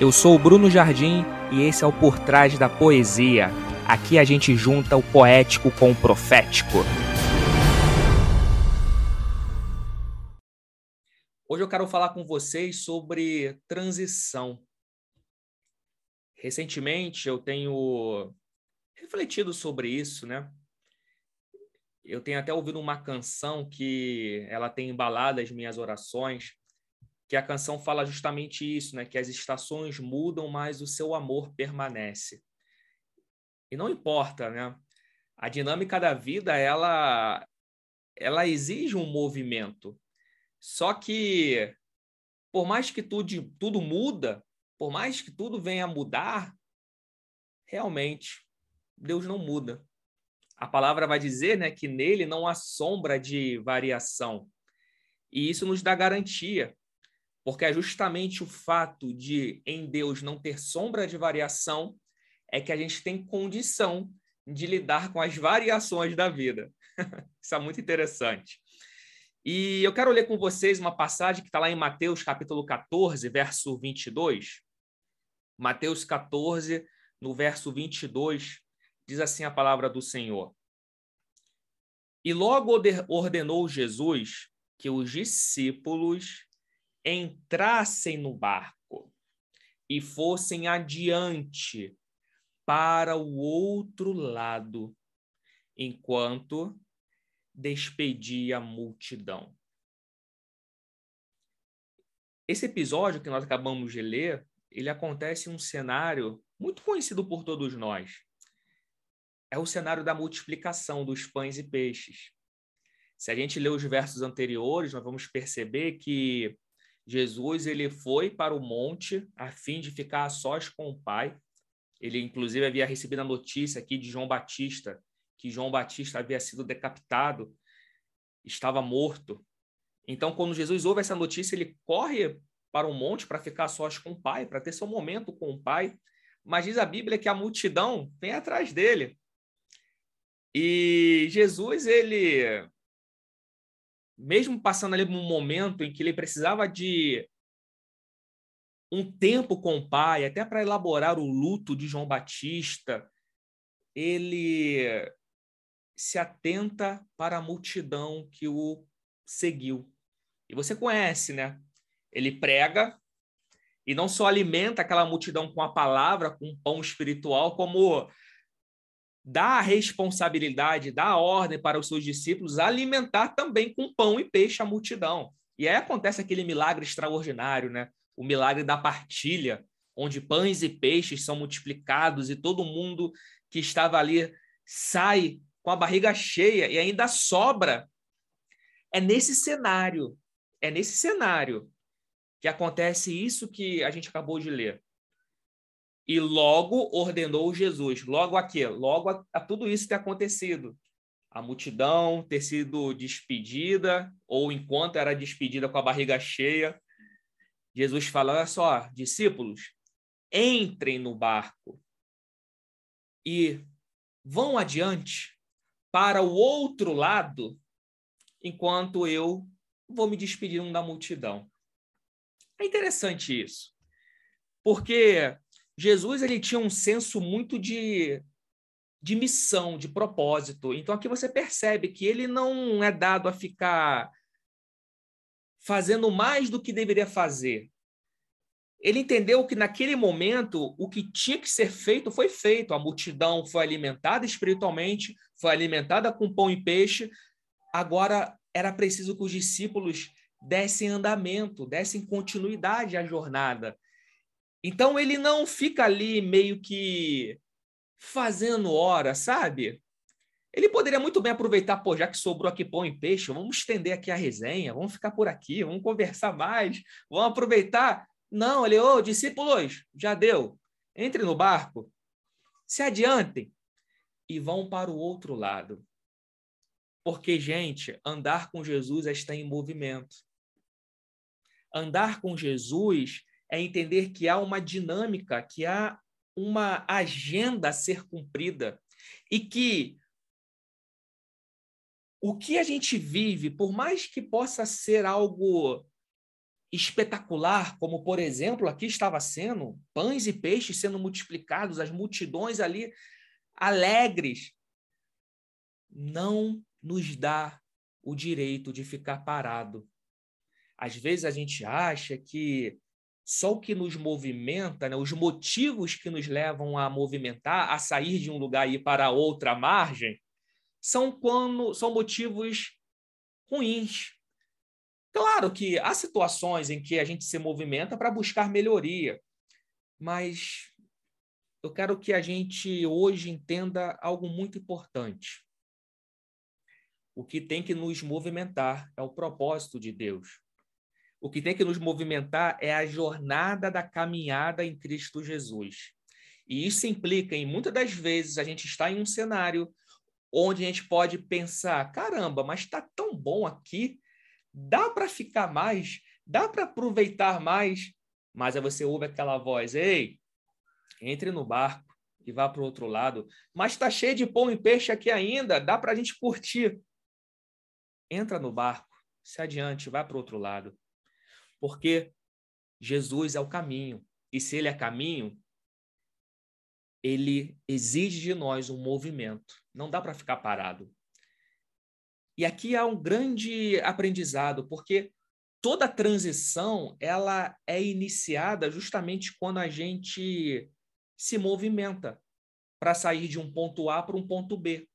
Eu sou o Bruno Jardim e esse é o Por Trás da Poesia. Aqui a gente junta o poético com o profético. Hoje eu quero falar com vocês sobre transição. Recentemente eu tenho refletido sobre isso, né? Eu tenho até ouvido uma canção que ela tem embalado as minhas orações, que a canção fala justamente isso, né? Que as estações mudam, mas o seu amor permanece. E não importa, né? A dinâmica da vida, ela ela exige um movimento. Só que por mais que tudo, tudo muda, por mais que tudo venha a mudar, realmente Deus não muda. A palavra vai dizer, né, que nele não há sombra de variação. E isso nos dá garantia porque é justamente o fato de em Deus não ter sombra de variação é que a gente tem condição de lidar com as variações da vida. Isso é muito interessante. E eu quero ler com vocês uma passagem que está lá em Mateus capítulo 14, verso 22. Mateus 14, no verso 22, diz assim a palavra do Senhor. E logo ordenou Jesus que os discípulos entrassem no barco e fossem adiante para o outro lado, enquanto despedia a multidão. Esse episódio que nós acabamos de ler, ele acontece em um cenário muito conhecido por todos nós. É o cenário da multiplicação dos pães e peixes. Se a gente ler os versos anteriores, nós vamos perceber que Jesus ele foi para o monte a fim de ficar a sós com o Pai. Ele, inclusive, havia recebido a notícia aqui de João Batista, que João Batista havia sido decapitado, estava morto. Então, quando Jesus ouve essa notícia, ele corre para o monte para ficar a sós com o Pai, para ter seu momento com o Pai. Mas diz a Bíblia que a multidão vem atrás dele. E Jesus, ele mesmo passando ali um momento em que ele precisava de um tempo com o pai, até para elaborar o luto de João Batista, ele se atenta para a multidão que o seguiu. E você conhece, né? Ele prega e não só alimenta aquela multidão com a palavra, com o pão espiritual, como dá a responsabilidade, dá a ordem para os seus discípulos alimentar também com pão e peixe a multidão. E aí acontece aquele milagre extraordinário, né? O milagre da partilha, onde pães e peixes são multiplicados e todo mundo que estava ali sai com a barriga cheia e ainda sobra. É nesse cenário, é nesse cenário que acontece isso que a gente acabou de ler e logo ordenou Jesus. Logo a quê? Logo a, a tudo isso ter acontecido. A multidão ter sido despedida, ou enquanto era despedida com a barriga cheia, Jesus fala: olha só, discípulos, entrem no barco e vão adiante para o outro lado, enquanto eu vou me despedir da multidão. É interessante isso, porque Jesus ele tinha um senso muito de, de missão, de propósito. Então aqui você percebe que ele não é dado a ficar fazendo mais do que deveria fazer. Ele entendeu que naquele momento o que tinha que ser feito foi feito. A multidão foi alimentada espiritualmente, foi alimentada com pão e peixe. Agora era preciso que os discípulos dessem andamento, dessem continuidade à jornada. Então ele não fica ali meio que fazendo hora, sabe? Ele poderia muito bem aproveitar, pô, já que sobrou aqui pão e peixe, vamos estender aqui a resenha, vamos ficar por aqui, vamos conversar mais, vamos aproveitar. Não, ele, ô, discípulos, já deu. Entre no barco, se adiantem e vão para o outro lado. Porque, gente, andar com Jesus é em movimento. Andar com Jesus é entender que há uma dinâmica, que há uma agenda a ser cumprida e que o que a gente vive, por mais que possa ser algo espetacular, como por exemplo aqui estava sendo, pães e peixes sendo multiplicados, as multidões ali alegres, não nos dá o direito de ficar parado. Às vezes a gente acha que só o que nos movimenta, né, os motivos que nos levam a movimentar, a sair de um lugar e ir para outra margem, são quando são motivos ruins. Claro que há situações em que a gente se movimenta para buscar melhoria, mas eu quero que a gente hoje entenda algo muito importante. O que tem que nos movimentar é o propósito de Deus. O que tem que nos movimentar é a jornada da caminhada em Cristo Jesus. E isso implica em muitas das vezes a gente está em um cenário onde a gente pode pensar: caramba, mas está tão bom aqui, dá para ficar mais, dá para aproveitar mais. Mas aí você ouve aquela voz: ei, entre no barco e vá para o outro lado. Mas está cheio de pão e peixe aqui ainda, dá para a gente curtir. Entra no barco, se adiante, vai para o outro lado. Porque Jesus é o caminho. E se ele é caminho, ele exige de nós um movimento. Não dá para ficar parado. E aqui há um grande aprendizado, porque toda transição ela é iniciada justamente quando a gente se movimenta para sair de um ponto A para um ponto B.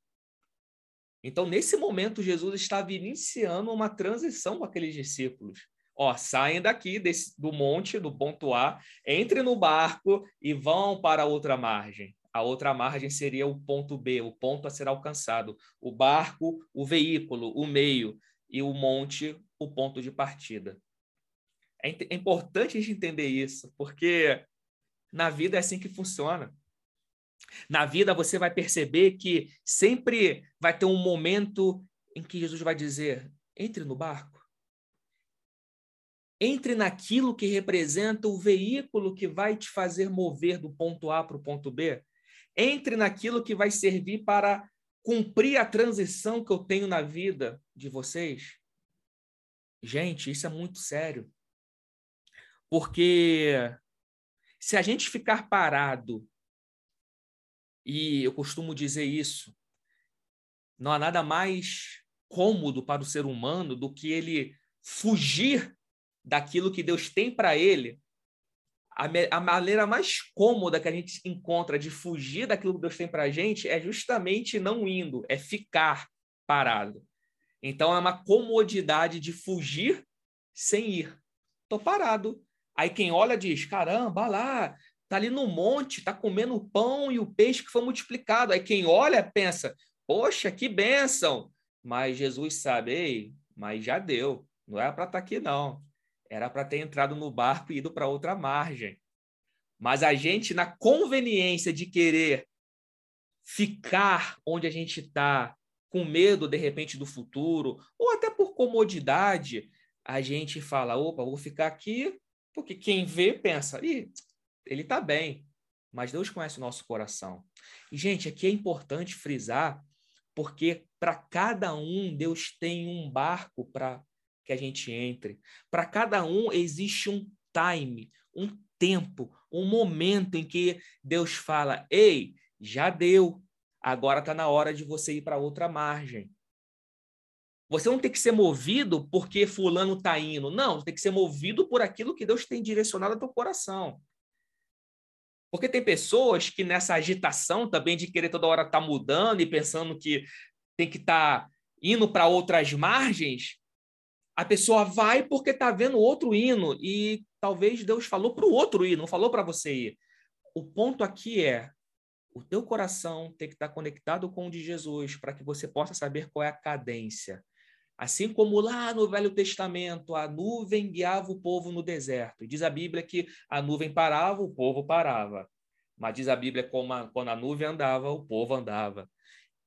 Então, nesse momento, Jesus estava iniciando uma transição com aqueles discípulos ó, saem daqui desse, do monte, do ponto A, entrem no barco e vão para a outra margem. A outra margem seria o ponto B, o ponto a ser alcançado. O barco, o veículo, o meio, e o monte, o ponto de partida. É, é importante a gente entender isso, porque na vida é assim que funciona. Na vida você vai perceber que sempre vai ter um momento em que Jesus vai dizer: entre no barco entre naquilo que representa o veículo que vai te fazer mover do ponto A para o ponto B. Entre naquilo que vai servir para cumprir a transição que eu tenho na vida de vocês. Gente, isso é muito sério. Porque se a gente ficar parado, e eu costumo dizer isso, não há nada mais cômodo para o ser humano do que ele fugir daquilo que Deus tem para ele, a, a, maneira mais cômoda que a gente encontra de fugir daquilo que Deus tem para a gente é justamente não indo, é ficar parado. Então é uma comodidade de fugir sem ir. Tô parado. Aí quem olha diz: caramba, lá, tá ali no monte, tá comendo o pão e o peixe que foi multiplicado. Aí quem olha pensa: poxa, que bênção! Mas Jesus sabe, ei, mas já deu, não é para estar tá aqui não. Era para ter entrado no barco e ido para outra margem. Mas a gente, na conveniência de querer ficar onde a gente está, com medo, de repente, do futuro, ou até por comodidade, a gente fala: opa, vou ficar aqui, porque quem vê pensa: Ih, ele está bem. Mas Deus conhece o nosso coração. E, gente, aqui é importante frisar, porque para cada um, Deus tem um barco para que a gente entre. Para cada um existe um time, um tempo, um momento em que Deus fala: ei, já deu, agora está na hora de você ir para outra margem. Você não tem que ser movido porque fulano está indo. Não, tem que ser movido por aquilo que Deus tem direcionado ao teu coração. Porque tem pessoas que nessa agitação também de querer toda hora estar tá mudando e pensando que tem que estar tá indo para outras margens, a pessoa vai porque está vendo outro hino e talvez Deus falou para o outro ir, não falou para você ir. O ponto aqui é o teu coração tem que estar tá conectado com o de Jesus para que você possa saber qual é a cadência. Assim como lá no Velho Testamento a nuvem guiava o povo no deserto. E diz a Bíblia que a nuvem parava, o povo parava. Mas diz a Bíblia a, quando a nuvem andava, o povo andava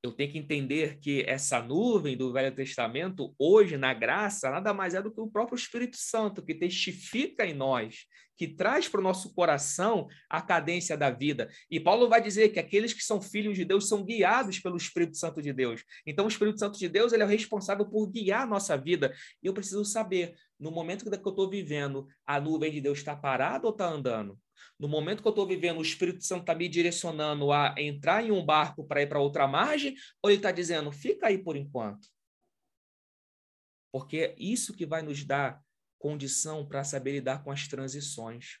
eu tenho que entender que essa nuvem do Velho Testamento, hoje, na graça, nada mais é do que o próprio Espírito Santo, que testifica em nós que traz para o nosso coração a cadência da vida. E Paulo vai dizer que aqueles que são filhos de Deus são guiados pelo Espírito Santo de Deus. Então, o Espírito Santo de Deus ele é o responsável por guiar a nossa vida. E eu preciso saber, no momento que eu estou vivendo, a nuvem de Deus está parada ou está andando? No momento que eu estou vivendo, o Espírito Santo está me direcionando a entrar em um barco para ir para outra margem, ou ele está dizendo, fica aí por enquanto? Porque é isso que vai nos dar condição para saber lidar com as transições.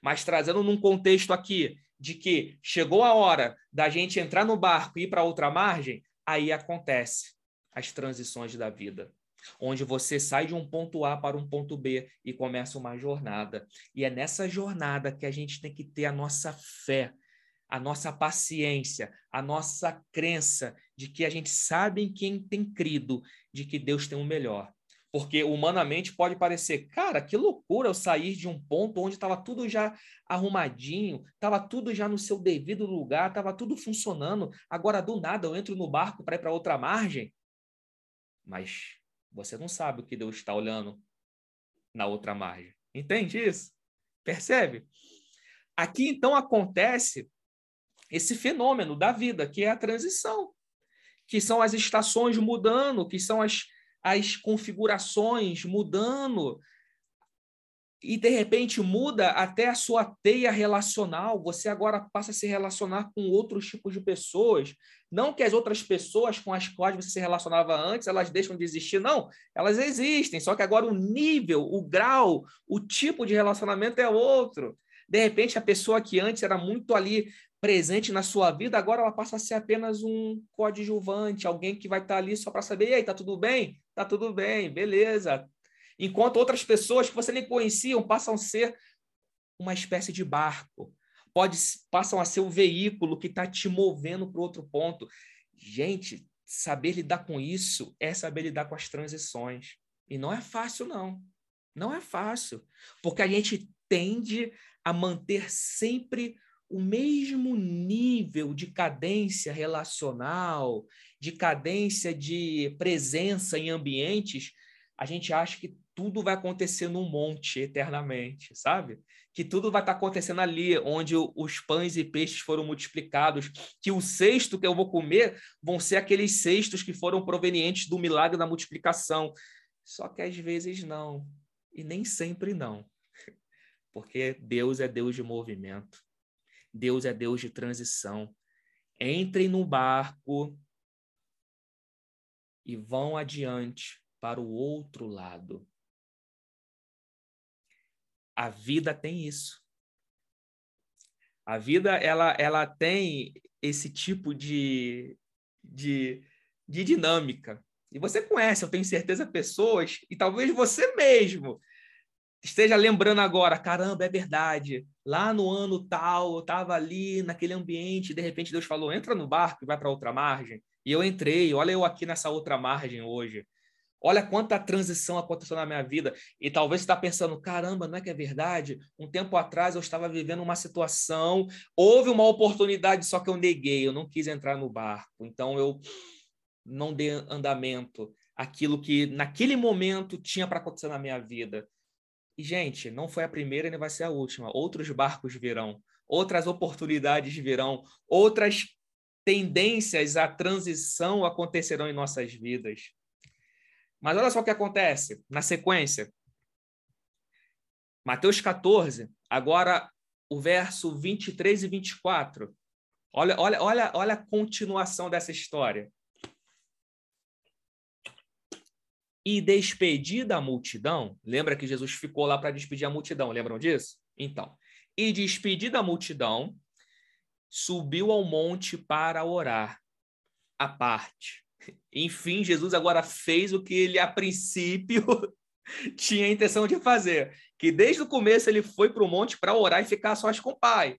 Mas trazendo num contexto aqui de que chegou a hora da gente entrar no barco e ir para outra margem, aí acontece as transições da vida, onde você sai de um ponto A para um ponto B e começa uma jornada. E é nessa jornada que a gente tem que ter a nossa fé, a nossa paciência, a nossa crença de que a gente sabe em quem tem crido, de que Deus tem o melhor. Porque humanamente pode parecer, cara, que loucura eu sair de um ponto onde estava tudo já arrumadinho, estava tudo já no seu devido lugar, estava tudo funcionando. Agora, do nada, eu entro no barco para ir para outra margem. Mas você não sabe o que Deus está olhando na outra margem. Entende isso? Percebe? Aqui, então, acontece esse fenômeno da vida, que é a transição, que são as estações mudando, que são as as configurações mudando e de repente muda até a sua teia relacional. Você agora passa a se relacionar com outros tipos de pessoas. Não que as outras pessoas com as quais você se relacionava antes, elas deixam de existir, não. Elas existem, só que agora o nível, o grau, o tipo de relacionamento é outro. De repente, a pessoa que antes era muito ali presente na sua vida, agora ela passa a ser apenas um coadjuvante, alguém que vai estar ali só para saber, e aí, tá tudo bem? Tá tudo bem, beleza. Enquanto outras pessoas que você nem conheciam passam a ser uma espécie de barco, pode, passam a ser o veículo que está te movendo para outro ponto. Gente, saber lidar com isso é saber lidar com as transições. E não é fácil, não. Não é fácil. Porque a gente tende a manter sempre o mesmo nível de cadência relacional, de cadência de presença em ambientes, a gente acha que tudo vai acontecer num monte eternamente, sabe? Que tudo vai estar acontecendo ali, onde os pães e peixes foram multiplicados, que o cesto que eu vou comer vão ser aqueles cestos que foram provenientes do milagre da multiplicação. Só que às vezes não, e nem sempre não. Porque Deus é Deus de movimento. Deus é Deus de transição. Entrem no barco e vão adiante para o outro lado. A vida tem isso. A vida ela, ela tem esse tipo de, de, de dinâmica. E você conhece, eu tenho certeza, pessoas, e talvez você mesmo esteja lembrando agora, caramba, é verdade. Lá no ano tal, eu estava ali naquele ambiente, de repente Deus falou: entra no barco e vai para outra margem. E eu entrei, olha eu aqui nessa outra margem hoje. Olha quanta transição aconteceu na minha vida. E talvez você está pensando, caramba, não é que é verdade? Um tempo atrás eu estava vivendo uma situação, houve uma oportunidade, só que eu neguei, eu não quis entrar no barco. Então eu não dei andamento aquilo que naquele momento tinha para acontecer na minha vida. E, gente, não foi a primeira nem vai ser a última. Outros barcos virão, outras oportunidades virão, outras tendências à transição acontecerão em nossas vidas. Mas olha só o que acontece na sequência. Mateus 14, agora o verso 23 e 24. Olha, olha, olha, olha a continuação dessa história. e despedida a multidão, lembra que Jesus ficou lá para despedir a multidão, lembram disso? Então, e despedida a multidão, subiu ao monte para orar, à parte. Enfim, Jesus agora fez o que ele a princípio tinha a intenção de fazer, que desde o começo ele foi para o monte para orar e ficar sós com o Pai.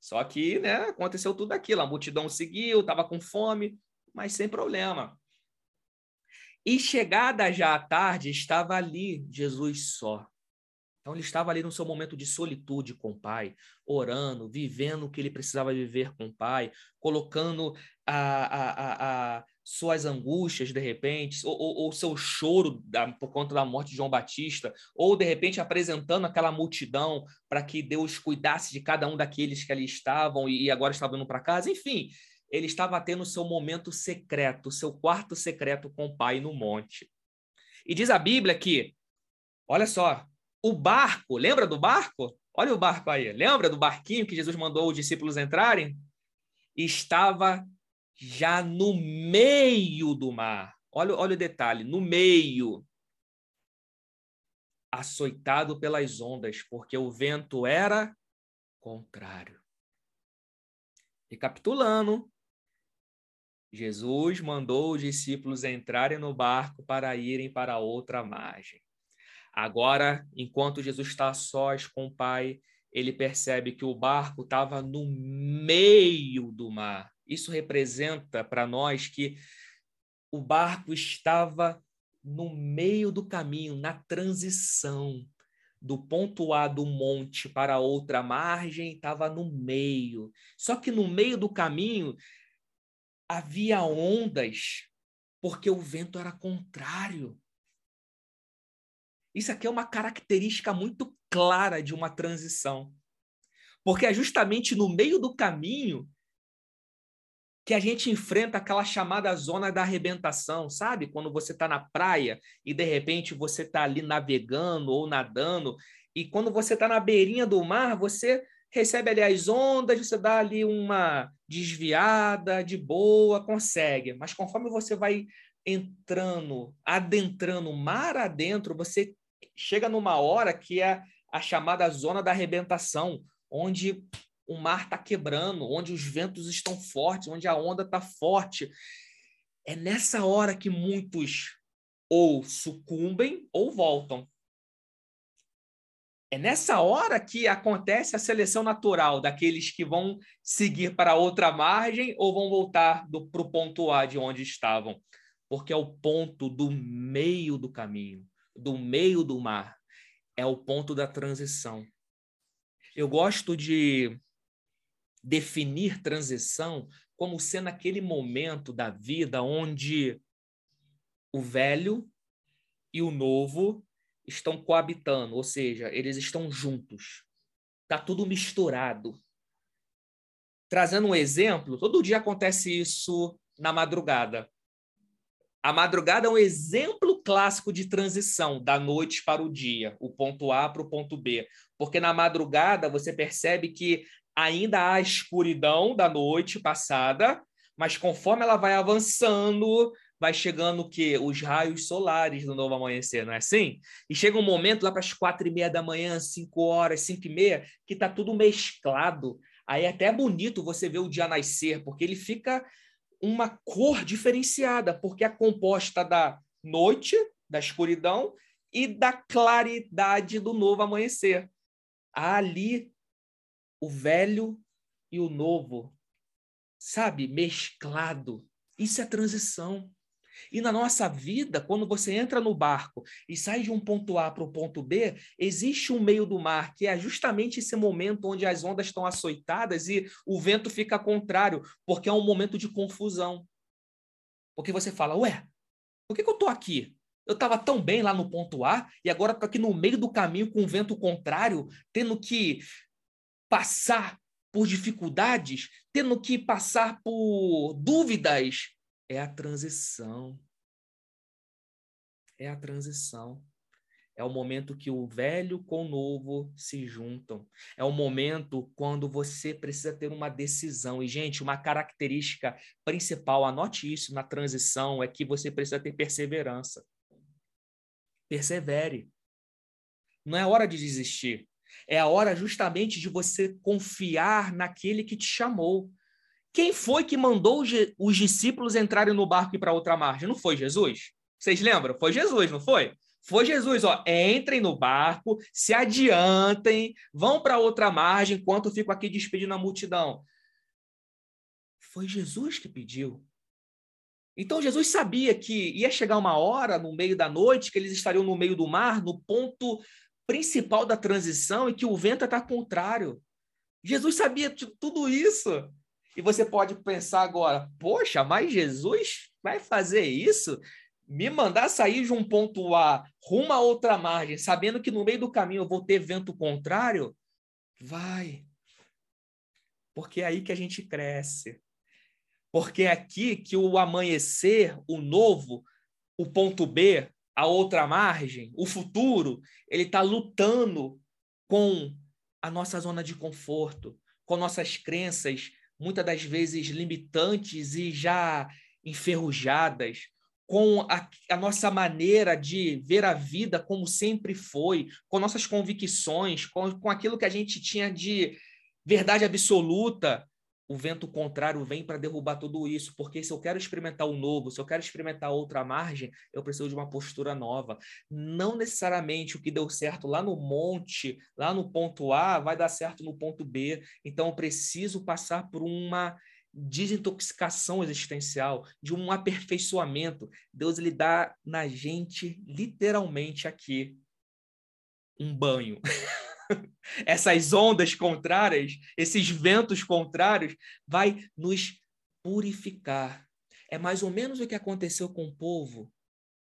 Só que, né, aconteceu tudo aquilo, a multidão seguiu, estava com fome, mas sem problema. E chegada já à tarde, estava ali Jesus só. Então ele estava ali no seu momento de solitude com o Pai, orando, vivendo o que ele precisava viver com o Pai, colocando a, a, a, a suas angústias, de repente, ou, seu choro da, por conta da morte de João Batista, ou de repente apresentando aquela multidão para que Deus cuidasse de cada um daqueles que ali estavam e, e agora estavam indo para casa, enfim, ele estava tendo seu momento secreto, seu quarto secreto com o Pai no monte. E diz a Bíblia que, olha só, o barco, lembra do barco? Olha o barco aí, lembra do barquinho que Jesus mandou os discípulos entrarem? Estava já no meio do mar. Olha, olha o detalhe, no meio. Açoitado pelas ondas, porque o vento era contrário. Recapitulando, Jesus mandou os discípulos entrarem no barco para irem para outra margem. Agora, enquanto Jesus está sós com o Pai, ele percebe que o barco estava no meio do mar. Isso representa para nós que o barco estava no meio do caminho, na transição do ponto A do monte para outra margem, estava no meio. Só que no meio do caminho havia ondas, porque o vento era contrário. Isso aqui é uma característica muito clara de uma transição. Porque é justamente no meio do caminho que a gente enfrenta aquela chamada zona da arrebentação, sabe? Quando você está na praia e de repente você está ali navegando ou nadando, e quando você está na beirinha do mar, você recebe ali as ondas, você dá ali uma desviada, de boa, consegue. Mas conforme você vai entrando, adentrando mar adentro, você chega numa hora que é a chamada zona da arrebentação, onde o mar está quebrando, onde os ventos estão fortes, onde a onda está forte. É nessa hora que muitos ou sucumbem ou voltam. É nessa hora que acontece a seleção natural daqueles que vão seguir para outra margem ou vão voltar para o ponto A de onde estavam, porque é o ponto do meio do caminho, do meio do mar, é o ponto da transição. Eu gosto de definir transição como sendo aquele momento da vida onde o velho e o novo estão coabitando, ou seja, eles estão juntos. Tá tudo misturado. Trazendo um exemplo, todo dia acontece isso na madrugada. A madrugada é um exemplo clássico de transição da noite para o dia, o ponto A para o ponto B. Porque na madrugada você percebe que ainda há escuridão da noite passada, mas conforme ela vai avançando, vai chegando o quê? Os raios solares do novo amanhecer, não é assim? E chega um momento lá para as quatro e meia da manhã, cinco horas, cinco e meia, que está tudo mesclado. Aí é até bonito você ver o dia nascer, porque ele fica uma cor diferenciada, porque é composta da noite, da escuridão e da claridade do novo amanhecer. Ali o velho e o novo, sabe, mesclado. Isso é transição. E na nossa vida, quando você entra no barco e sai de um ponto A para o ponto B, existe um meio do mar, que é justamente esse momento onde as ondas estão açoitadas e o vento fica contrário, porque é um momento de confusão. Porque você fala, ué, por que, que eu estou aqui? Eu estava tão bem lá no ponto A e agora estou aqui no meio do caminho com o vento contrário, tendo que passar por dificuldades, tendo que passar por dúvidas é a transição. É a transição. É o momento que o velho com o novo se juntam. É o momento quando você precisa ter uma decisão. E, gente, uma característica principal, anote isso na transição, é que você precisa ter perseverança. Persevere. Não é hora de desistir. É a hora justamente de você confiar naquele que te chamou. Quem foi que mandou os discípulos entrarem no barco e para outra margem? Não foi Jesus? Vocês lembram? Foi Jesus, não foi? Foi Jesus, ó, entrem no barco, se adiantem, vão para outra margem enquanto eu fico aqui despedindo a multidão. Foi Jesus que pediu. Então Jesus sabia que ia chegar uma hora no meio da noite que eles estariam no meio do mar, no ponto principal da transição e que o vento está contrário. Jesus sabia de tudo isso. E você pode pensar agora, poxa, mas Jesus vai fazer isso? Me mandar sair de um ponto A rumo a outra margem, sabendo que no meio do caminho eu vou ter vento contrário? Vai. Porque é aí que a gente cresce. Porque é aqui que o amanhecer, o novo, o ponto B, a outra margem, o futuro, ele está lutando com a nossa zona de conforto, com nossas crenças, muitas das vezes limitantes e já enferrujadas, com a, a, nossa maneira de ver a vida como sempre foi, com nossas convicções, com, com aquilo que a gente tinha de verdade absoluta, o vento contrário vem para derrubar tudo isso, porque se eu quero experimentar o novo, se eu quero experimentar outra margem, eu preciso de uma postura nova. Não necessariamente o que deu certo lá no monte, lá no ponto A, vai dar certo no ponto B. Então eu preciso passar por uma desintoxicação existencial, de um aperfeiçoamento. Deus ele dá na gente literalmente aqui um banho. essas ondas contrárias, esses ventos contrários, vai nos purificar. É mais ou menos o que aconteceu com o povo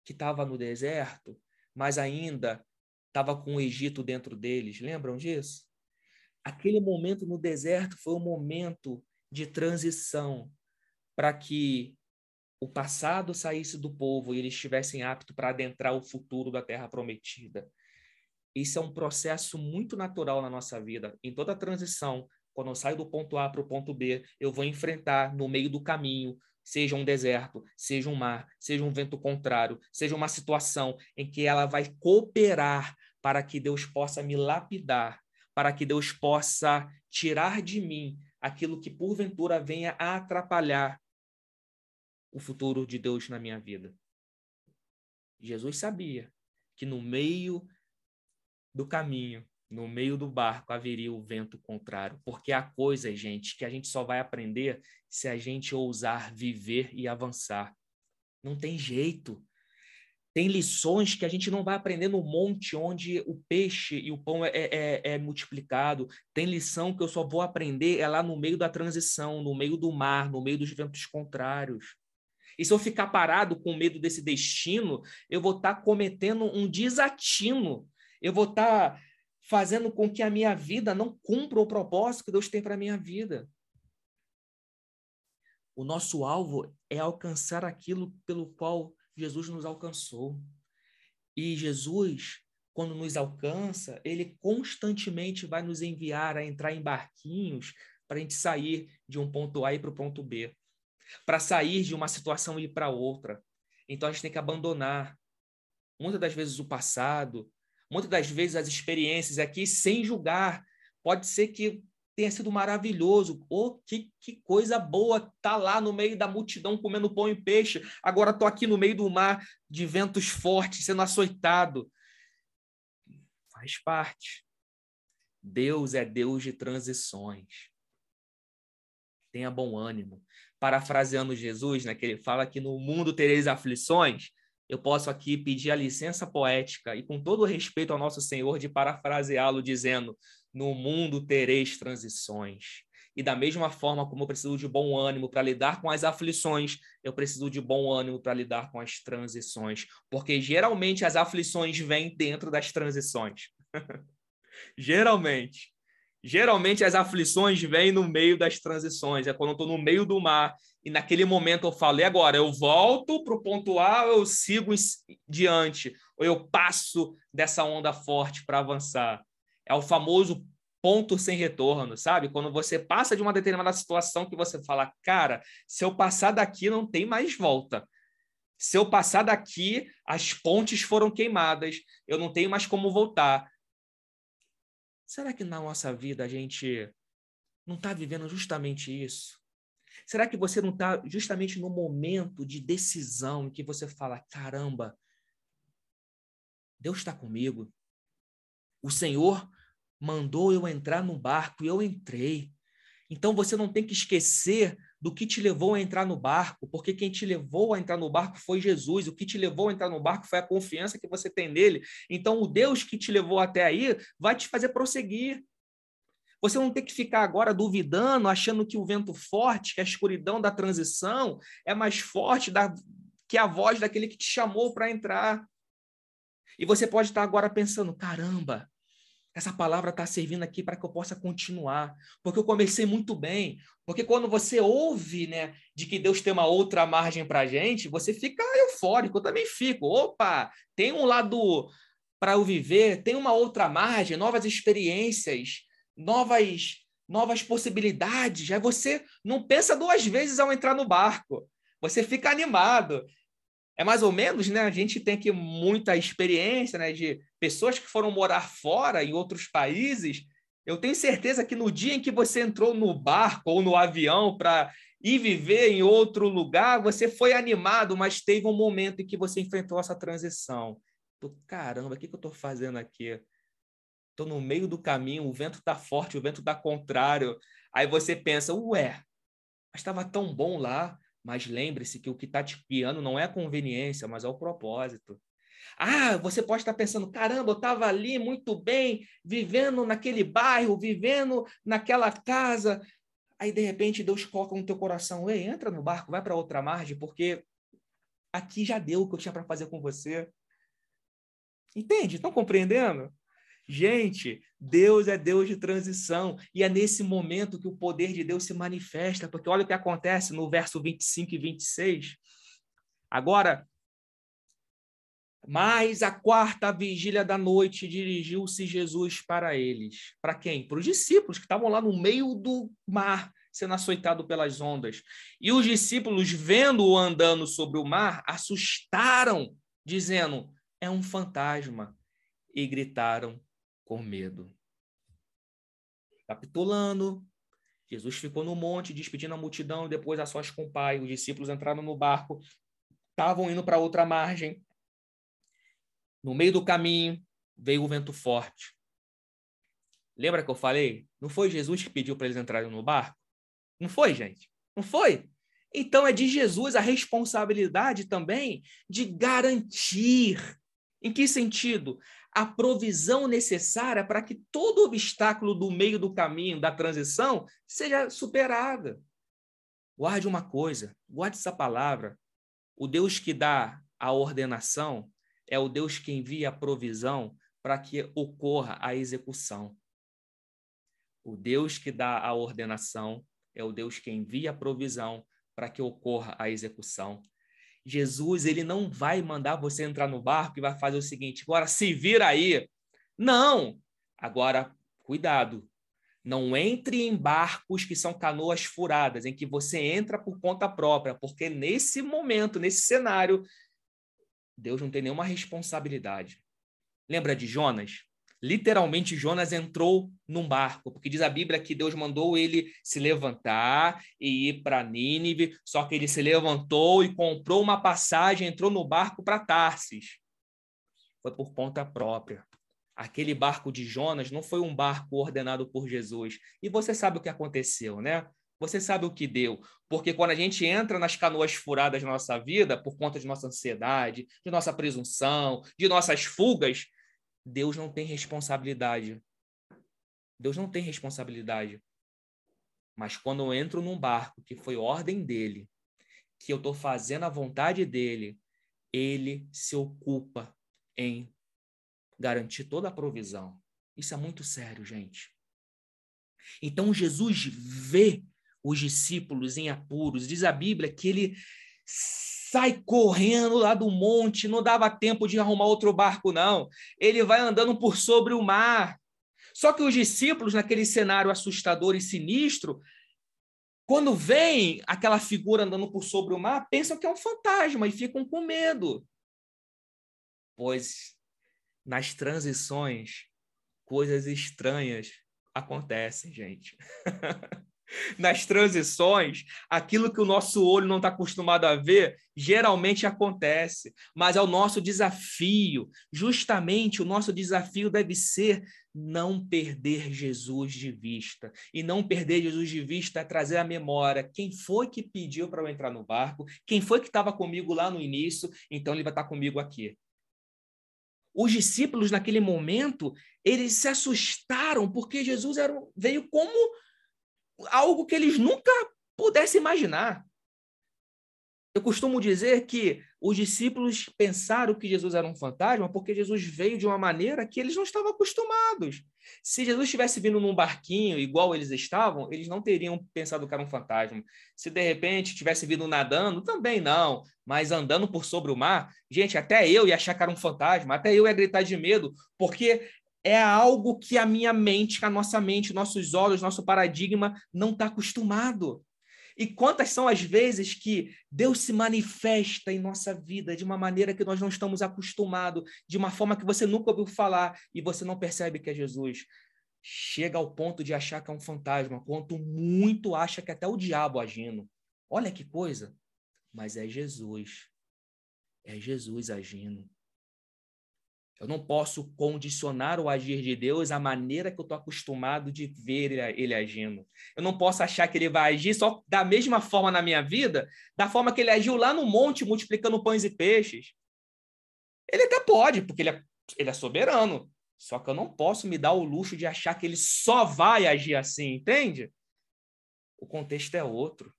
que estava no deserto, mas ainda estava com o Egito dentro deles. Lembram disso? Aquele momento no deserto foi um momento de transição para que o passado saísse do povo e eles estivessem aptos para adentrar o futuro da terra prometida. Isso é um processo muito natural na nossa vida. Em toda transição, quando eu saio do ponto A para o ponto B, eu vou enfrentar no meio do caminho, seja um deserto, seja um mar, seja um vento contrário, seja uma situação em que ela vai cooperar para que Deus possa me lapidar, para que Deus possa tirar de mim aquilo que porventura venha a atrapalhar o futuro de Deus na minha vida. Jesus sabia que no meio do caminho, no meio do barco, haveria o vento contrário. Porque há coisas, gente, que a gente só vai aprender se a gente ousar viver e avançar. Não tem jeito. Tem lições que a gente não vai aprender no monte onde o peixe e o pão é, é, é, multiplicado. Tem lição que eu só vou aprender é lá no meio da transição, no meio do mar, no meio dos ventos contrários. E se eu ficar parado com medo desse destino, eu vou estar tá cometendo um desatino eu vou estar tá fazendo com que a minha vida não cumpra o propósito que Deus tem para a minha vida. O nosso alvo é alcançar aquilo pelo qual Jesus nos alcançou. E Jesus, quando nos alcança, ele constantemente vai nos enviar a entrar em barquinhos para a gente sair de um ponto A para o ponto B, para sair de uma situação e ir para outra. Então a gente tem que abandonar muitas das vezes o passado, muitas das vezes as experiências aqui sem julgar. Pode ser que tenha sido maravilhoso. Oh, que, que coisa boa tá lá no meio da multidão comendo pão e peixe. Agora tô aqui no meio do mar de ventos fortes, sendo açoitado. Faz parte. Deus é Deus de transições. Tenha bom ânimo. Parafraseando Jesus, né, que ele fala que no mundo tereis aflições, eu posso aqui pedir a licença poética e, com todo respeito ao nosso Senhor, de parafraseá-lo, dizendo: No mundo tereis transições. E da mesma forma como eu preciso de bom ânimo para lidar com as aflições, eu preciso de bom ânimo para lidar com as transições. Porque geralmente as aflições vêm dentro das transições. geralmente. Geralmente as aflições vêm no meio das transições. É quando eu estou no meio do mar e naquele momento eu falo, e agora? Eu volto para o ponto A eu sigo diante? Ou eu passo dessa onda forte para avançar? É o famoso ponto sem retorno, sabe? Quando você passa de uma determinada situação que você fala, cara, se eu passar daqui não tem mais volta. Se eu passar daqui, as pontes foram queimadas, eu não tenho mais como voltar. Será que na nossa vida a gente não está vivendo justamente isso? Será que você não está justamente no momento de decisão em que você fala: caramba, Deus está comigo. O Senhor mandou eu entrar no barco e eu entrei. Então você não tem que esquecer do que te levou a entrar no barco, porque quem te levou a entrar no barco foi Jesus, o que te levou a entrar no barco foi a confiança que você tem nele. Então, o Deus que te levou até aí vai te fazer prosseguir, Você não tem que ficar agora duvidando, achando que o vento forte, que a escuridão da transição é mais forte da, que a voz daquele que te chamou para entrar. E você pode estar agora pensando: caramba, essa palavra está servindo aqui para que eu possa continuar, porque eu comecei muito bem. Porque quando você ouve, né, de que Deus tem uma outra margem para a gente, você fica eufórico. Eu também fico. Opa, tem um lado para eu viver, tem uma outra margem, novas experiências, novas novas possibilidades. Aí você não pensa duas vezes ao entrar no barco. Você fica animado. É mais ou menos, né? A gente tem aqui muita experiência, né, de pessoas que foram morar fora em outros países. Eu tenho certeza que no dia em que você entrou no barco ou no avião para ir viver em outro lugar, você foi animado, mas teve um momento em que você enfrentou essa transição. Tô, caramba, o que, que eu estou fazendo aqui? Estou no meio do caminho, o vento está forte, o vento está contrário. Aí você pensa, ué, mas estava tão bom lá. Mas lembre-se que o que está te guiando não é a conveniência, mas é o propósito. Ah, você pode estar pensando, caramba, eu estava ali muito bem, vivendo naquele bairro, vivendo naquela casa. Aí, de repente, Deus coloca no teu coração, ei, entra no barco, vai para outra margem, porque aqui já deu o que eu tinha para fazer com você. Entende? Estão compreendendo? Gente, Deus é Deus de transição. E é nesse momento que o poder de Deus se manifesta, porque olha o que acontece no verso 25 e 26. Agora, mais a quarta vigília da noite dirigiu-se Jesus para eles. Para quem? Para os discípulos que estavam lá no meio do mar, sendo açoitado pelas ondas. E os discípulos, vendo-o andando sobre o mar, assustaram, dizendo: É um fantasma. E gritaram com medo. Capitulando, Jesus ficou no monte, despedindo a multidão, e depois a sós com o Pai. Os discípulos entraram no barco, estavam indo para outra margem. No meio do caminho, veio o vento forte. Lembra que eu falei? Não foi Jesus que pediu para eles entrarem no barco? Não foi, gente? Não foi? Então é de Jesus a responsabilidade também de garantir. Em que sentido? A provisão necessária para que todo obstáculo do meio do caminho da transição seja superada. Guarde uma coisa, guarde essa palavra. O Deus que dá a ordenação é o Deus que envia a provisão para que ocorra a execução. O Deus que dá a ordenação é o Deus que envia a provisão para que ocorra a execução. Jesus ele não vai mandar você entrar no barco e vai fazer o seguinte: agora se vira aí. Não! Agora, cuidado. Não entre em barcos que são canoas furadas, em que você entra por conta própria, porque nesse momento, nesse cenário, Deus não tem nenhuma responsabilidade. Lembra de Jonas? Literalmente Jonas entrou num barco, porque diz a Bíblia que Deus mandou ele se levantar e ir para Nínive, só que ele se levantou e comprou uma passagem, entrou no barco para Tarsis. Foi por conta própria. Aquele barco de Jonas não foi um barco ordenado por Jesus. E você sabe o que aconteceu, né? Você sabe o que deu. Porque quando a gente entra nas canoas furadas da nossa vida, por conta de nossa ansiedade, de nossa presunção, de nossas fugas, Deus não tem responsabilidade. Deus não tem responsabilidade. Mas quando eu entro num barco que foi ordem dele, que eu estou fazendo a vontade dele, ele se ocupa em garantir toda a provisão. Isso é muito sério, gente. Então Jesus vê os discípulos em apuros. Diz a Bíblia que ele sai correndo lá do monte, não dava tempo de arrumar outro barco, não. Ele vai andando por sobre o mar. Só que os discípulos, naquele cenário assustador e sinistro, quando veem aquela figura andando por sobre o mar, pensam que é um fantasma e ficam com medo. Pois nas transições, coisas estranhas acontecem, gente. nas transições, aquilo que o nosso olho não está acostumado a ver, geralmente acontece, mas é o nosso desafio. Justamente o nosso desafio deve ser não perder Jesus de vista. E não perder Jesus de vista é trazer à memória quem foi que pediu para eu entrar no barco, quem foi que estava comigo lá no início, então ele vai estar comigo aqui. Os discípulos, naquele momento, eles se assustaram porque Jesus era, veio como algo que eles nunca pudessem imaginar. Eu costumo dizer que os discípulos pensaram que Jesus era um fantasma porque Jesus veio de uma maneira que eles não estavam acostumados. Se Jesus tivesse vindo num barquinho igual eles estavam, eles não teriam pensado que era um fantasma. Se de repente tivesse vindo nadando, também não. Mas andando por sobre o mar, gente, até eu ia achar que era um fantasma, até eu ia gritar de medo, porque é algo que a minha mente, a nossa mente, nossos olhos, nosso paradigma não está acostumado. E quantas são as vezes que Deus se manifesta em nossa vida de uma maneira que nós não estamos acostumados, de uma forma que você nunca ouviu falar e você não percebe que é Jesus. Chega ao ponto de achar que é um fantasma, quanto muito acha que é até o diabo agindo. Olha que coisa. Mas é Jesus. É Jesus agindo. Eu não posso condicionar o agir de Deus à maneira que eu estou acostumado de ver ele, agindo. Eu não posso achar que ele vai agir só da mesma forma na minha vida, da forma que ele agiu lá no monte multiplicando pães e peixes. Ele até pode, porque ele é, ele é soberano. Só que eu não posso me dar o luxo de achar que ele só vai agir assim, entende? O contexto é outro.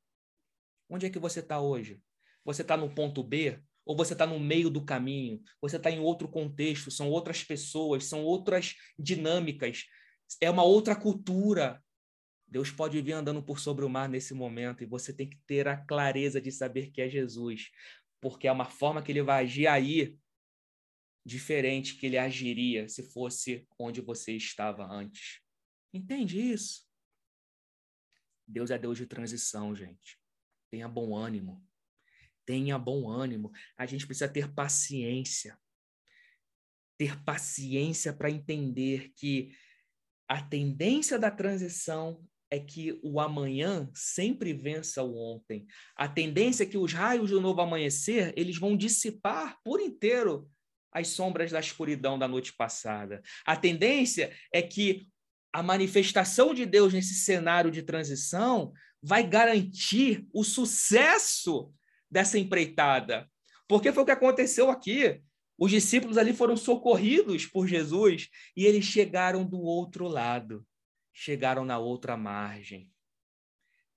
Onde é que você está hoje? Você está no ponto B? Ou você está no meio do caminho, você está em outro contexto, são outras pessoas, são outras dinâmicas, é uma outra cultura. Deus pode vir andando por sobre o mar nesse momento e você tem que ter a clareza de saber que é Jesus, porque é uma forma que ele vai agir aí diferente que ele agiria se fosse onde você estava antes. Entende isso? Deus é Deus de transição, gente. Tenha bom ânimo tenha bom ânimo. A gente precisa ter paciência. Ter paciência para entender que a tendência da transição é que o amanhã sempre vença o ontem. A tendência é que os raios do novo amanhecer, eles vão dissipar por inteiro as sombras da escuridão da noite passada. A tendência é que a manifestação de Deus nesse cenário de transição vai garantir o sucesso dessa empreitada. Porque foi o que aconteceu aqui. Os discípulos ali foram socorridos por Jesus e eles chegaram do outro lado, chegaram na outra margem.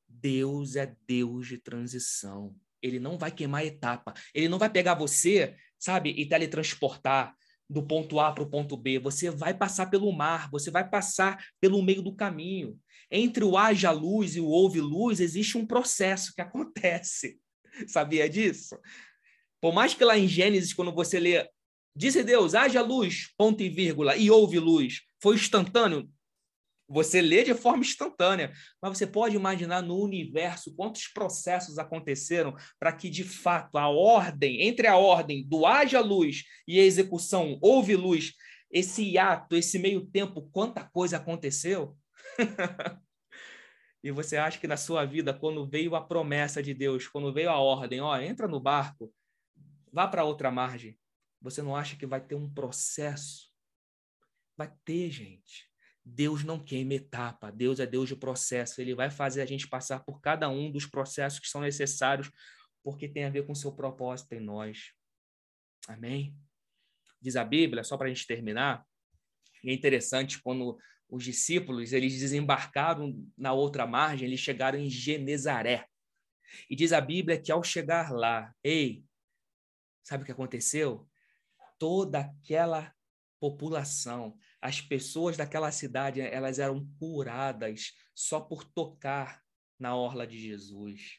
Deus é Deus de transição. Ele não vai queimar etapa. Ele não vai pegar você, sabe, e teletransportar do ponto A para o ponto B. Você vai passar pelo mar, você vai passar pelo meio do caminho. Entre o haja luz e o houve luz, existe um processo que acontece. Sabia disso? Por mais que lá em Gênesis, quando você lê, disse Deus, haja luz, ponto e vírgula, e houve luz, foi instantâneo. Você lê de forma instantânea, mas você pode imaginar no universo quantos processos aconteceram para que, de fato, a ordem, entre a ordem do haja luz e a execução houve luz, esse ato, esse meio tempo, quanta coisa aconteceu? e você acha que na sua vida, quando veio a promessa de Deus, quando veio a ordem, ó, entra no barco, vá para outra margem, você não acha que vai ter um processo? Vai ter, gente. Deus não queima etapa, Deus é Deus de processo, ele vai fazer a gente passar por cada um dos processos que são necessários, porque tem a ver com o seu propósito em nós. Amém? Diz a Bíblia, só para a gente terminar, e é interessante quando os discípulos, eles desembarcaram na outra margem, eles chegaram em Genezaré. E diz a Bíblia que ao chegar lá, ei, sabe o que aconteceu? Toda aquela população, as pessoas daquela cidade, elas eram curadas só por tocar na orla de Jesus.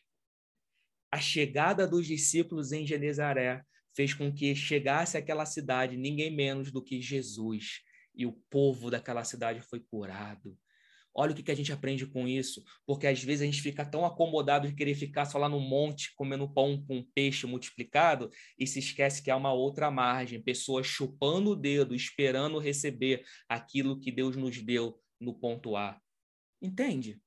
A chegada dos discípulos em Genezaré fez com que chegasse àquela cidade ninguém menos do que Jesus e o povo daquela cidade foi curado. Olha o que, a gente aprende com isso, porque às vezes a gente fica tão acomodado de querer ficar só lá no monte comendo pão com peixe multiplicado e se esquece que há uma outra margem, pessoas chupando o dedo, esperando receber aquilo que Deus nos deu no ponto A. Entende?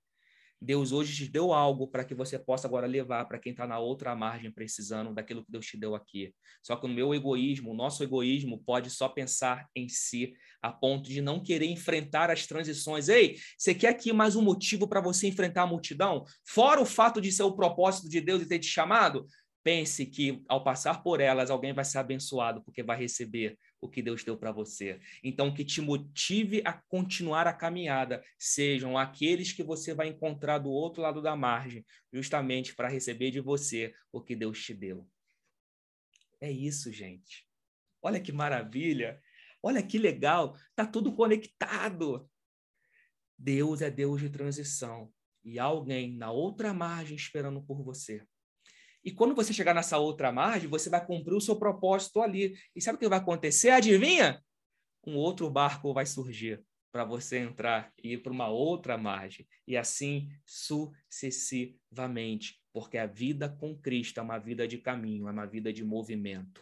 Deus hoje te deu algo para que você possa agora levar para quem está na outra margem precisando daquilo que Deus te deu aqui. Só que o meu egoísmo, o nosso egoísmo, pode só pensar em si, a ponto de não querer enfrentar as transições. Ei, você quer aqui mais um motivo para você enfrentar a multidão? Fora o fato de ser o propósito de Deus e ter te chamado? Pense que ao passar por elas, alguém vai ser abençoado, porque vai receber o que Deus deu para você. Então, que te motive a continuar a caminhada sejam aqueles que você vai encontrar do outro lado da margem, justamente para receber de você o que Deus te deu. É isso, gente. Olha que maravilha. Olha que legal. Tá tudo conectado. Deus é Deus de transição e alguém na outra margem esperando por você. E quando você chegar nessa outra margem, você vai cumprir o seu propósito ali. E sabe o que vai acontecer? Adivinha? Um outro barco vai surgir para você entrar e ir para uma outra margem. E assim sucessivamente. Porque a vida com Cristo é uma vida de caminho, é uma vida de movimento.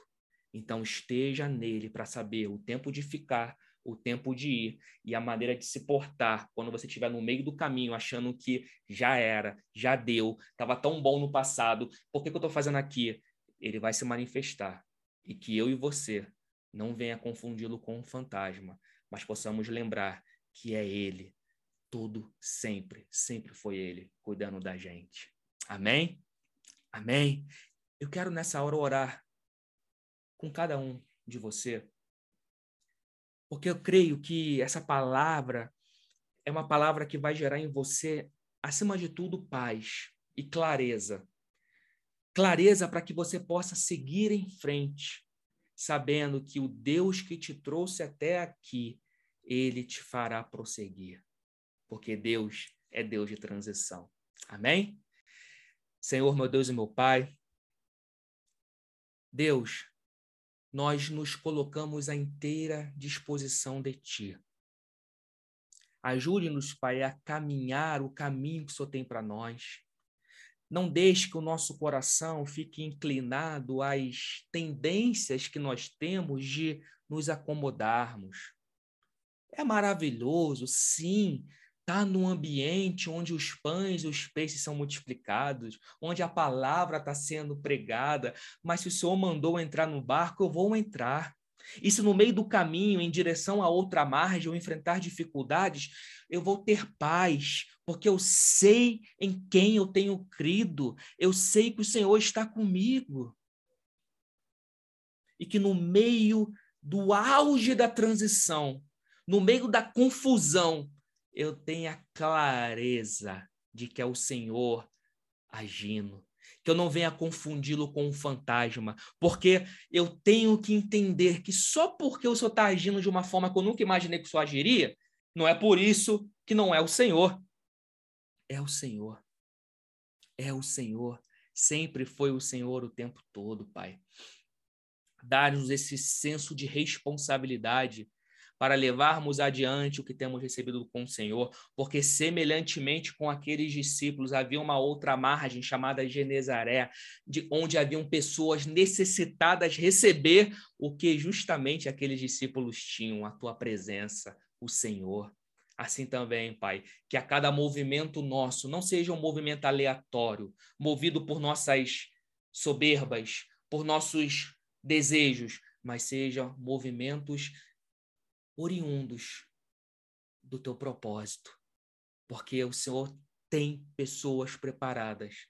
Então esteja nele para saber o tempo de ficar, o tempo de ir e a maneira de se portar quando você estiver no meio do caminho, achando que já era, já deu, estava tão bom no passado, por que, que eu estou fazendo aqui? Ele vai se manifestar. E que eu e você não venha confundi-lo com um fantasma, mas possamos lembrar que é Ele. Tudo sempre, sempre foi Ele cuidando da gente. Amém? Amém? Eu quero nessa hora orar com cada um de você porque eu creio que essa palavra é uma palavra que vai gerar em você, acima de tudo, paz e clareza. Clareza para que você possa seguir em frente, sabendo que o Deus que te trouxe até aqui, ele te fará prosseguir. Porque Deus é Deus de transição. Amém? Senhor, meu Deus e meu Pai, Deus, nós nos colocamos à inteira disposição de Ti. Ajude-nos, Pai, a caminhar o caminho que o Senhor tem para nós. Não deixe que o nosso coração fique inclinado às tendências que nós temos de nos acomodarmos. É maravilhoso, sim, está num ambiente onde os pães e os peixes são multiplicados, onde a palavra está sendo pregada, mas se o Senhor mandou entrar no barco, eu vou entrar. E se no meio do caminho, em direção a outra margem, eu enfrentar dificuldades, eu vou ter paz, porque eu sei em quem eu tenho crido, eu sei que o Senhor está comigo. E que no meio do auge da transição, no meio da confusão, eu tenha clareza de que é o Senhor agindo, que eu não venha confundi-lo com um fantasma, porque eu tenho que entender que só porque o Senhor está agindo de uma forma que eu nunca imaginei que o Senhor agiria, não é por isso que não é o Senhor. É o Senhor. É o Senhor. Sempre foi o Senhor o tempo todo, Pai. Dar-nos esse senso de responsabilidade para levarmos adiante o que temos recebido com o Senhor, porque semelhantemente com aqueles discípulos havia uma outra margem chamada Genezaré, de onde haviam pessoas necessitadas receber o que justamente aqueles discípulos tinham, a tua presença, o Senhor. Assim também, Pai, que a cada movimento nosso não seja um movimento aleatório, movido por nossas soberbas, por nossos desejos, mas sejam movimentos oriundos do teu propósito, porque o Senhor tem pessoas preparadas.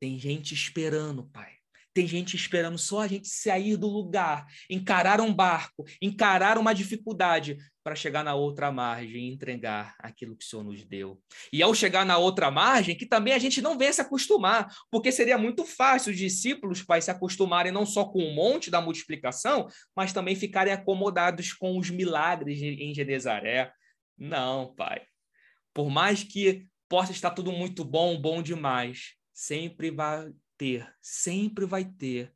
Tem gente esperando, Pai. Tem gente esperando só a gente sair do lugar, encarar um barco, encarar uma dificuldade para chegar na outra margem e entregar aquilo que o Senhor nos deu. E ao chegar na outra margem, que também a gente não vem se acostumar, porque seria muito fácil os discípulos, pai, se acostumarem não só com o monte da multiplicação, mas também ficarem acomodados com os milagres em Genezaré. Não, pai. Por mais que possa estar tudo muito bom, bom demais, sempre vai ter, sempre vai ter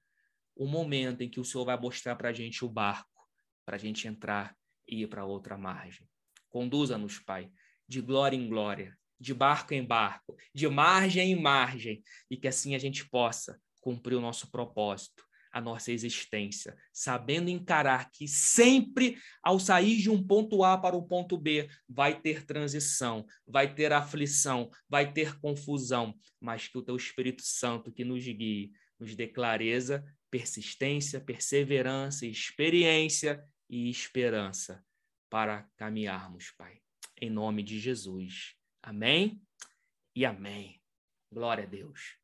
um momento em que o Senhor vai mostrar para a gente o barco, para a gente entrar e ir para outra margem. Conduza-nos, Pai, de glória em glória, de barco em barco, de margem em margem, e que assim a gente possa cumprir o nosso propósito, a nossa existência, sabendo encarar que sempre ao sair de um ponto A para o ponto B vai ter transição, vai ter aflição, vai ter confusão, mas que o teu Espírito Santo que nos guie, nos dê clareza, persistência, perseverança, experiência e esperança para caminharmos, Pai. Em nome de Jesus. Amém e amém. Glória a Deus.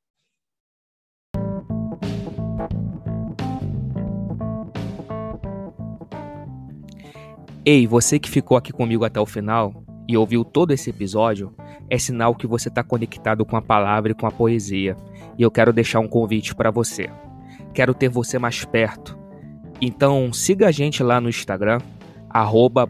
Ei, você que ficou aqui comigo até o final e ouviu todo esse episódio, é sinal que você está conectado com a palavra e com a poesia. E eu quero deixar um convite para você. Quero ter você mais perto. Então siga a gente lá no Instagram,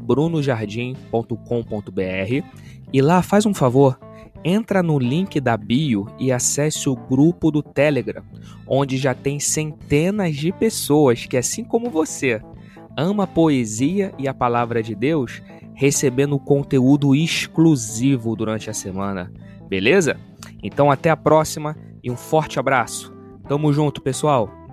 brunojardim.com.br e lá faz um favor, entra no link da bio e acesse o grupo do Telegram, onde já tem centenas de pessoas que, assim como você, ama a poesia e a palavra de Deus, recebendo conteúdo exclusivo durante a semana. Beleza? Então até a próxima e um forte abraço. Tamo junto, pessoal.